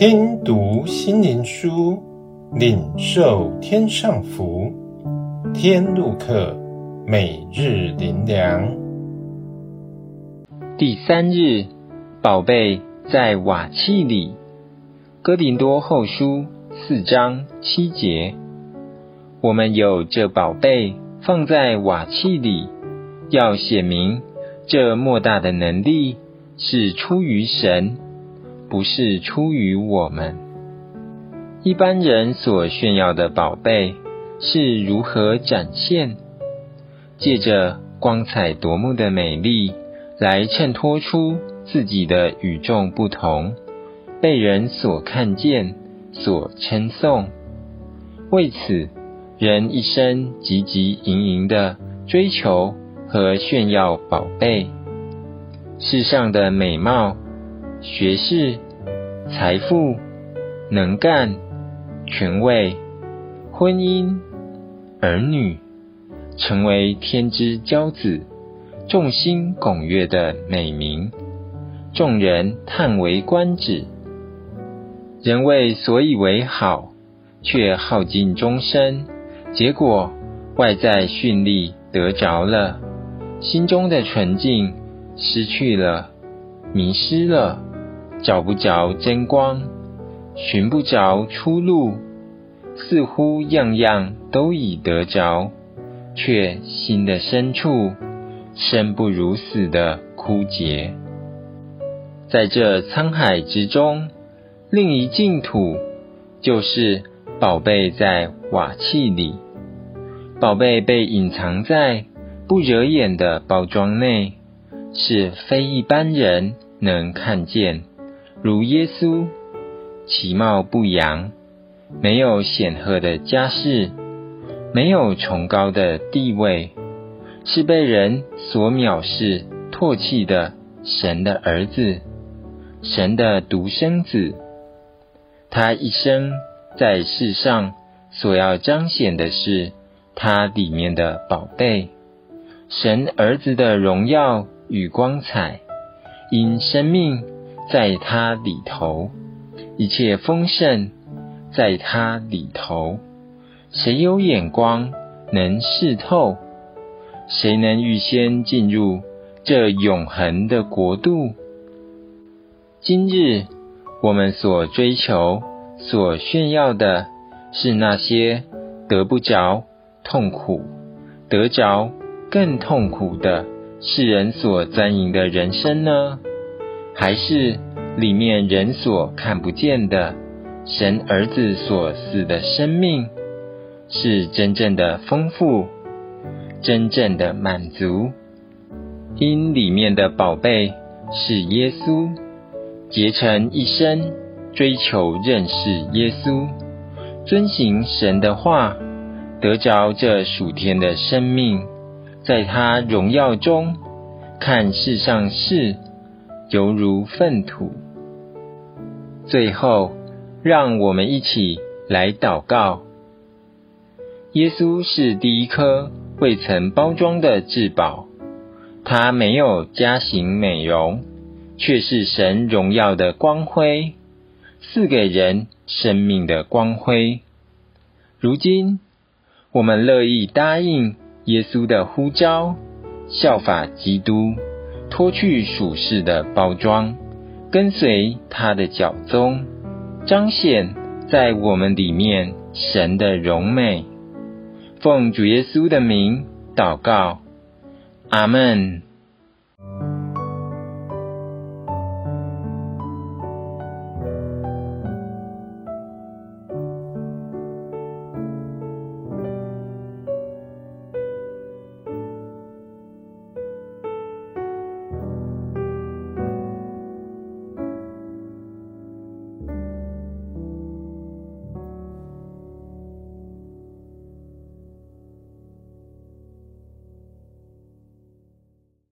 听读心灵书，领受天上福。天路客，每日灵粮。第三日，宝贝在瓦器里。哥林多后书四章七节，我们有这宝贝放在瓦器里，要写明这莫大的能力是出于神。不是出于我们。一般人所炫耀的宝贝是如何展现？借着光彩夺目的美丽来衬托出自己的与众不同，被人所看见、所称颂。为此，人一生汲汲营营地追求和炫耀宝贝，世上的美貌。学识、财富、能干、权位、婚姻、儿女，成为天之骄子，众星拱月的美名，众人叹为观止。人为所以为好，却耗尽终身，结果外在绚丽得着了，心中的纯净失去了，迷失了。找不着真光，寻不着出路，似乎样样都已得着，却心的深处生不如死的枯竭。在这沧海之中，另一净土就是宝贝在瓦器里，宝贝被隐藏在不惹眼的包装内，是非一般人能看见。如耶稣，其貌不扬，没有显赫的家世，没有崇高的地位，是被人所藐视、唾弃的神的儿子，神的独生子。他一生在世上所要彰显的是他里面的宝贝，神儿子的荣耀与光彩，因生命。在他里头，一切丰盛，在他里头，谁有眼光能识透？谁能预先进入这永恒的国度？今日我们所追求、所炫耀的，是那些得不着、痛苦；得着更痛苦的，世人所钻营的人生呢？还是里面人所看不见的神儿子所死的生命，是真正的丰富，真正的满足。因里面的宝贝是耶稣，结成一生追求认识耶稣，遵行神的话，得着这属天的生命，在他荣耀中看世上事。犹如粪土。最后，让我们一起来祷告。耶稣是第一颗未曾包装的至宝，他没有佳形美容，却是神荣耀的光辉，赐给人生命的光辉。如今，我们乐意答应耶稣的呼召，效法基督。脱去属世的包装，跟随他的脚踪，彰显在我们里面神的荣美。奉主耶稣的名祷告，阿门。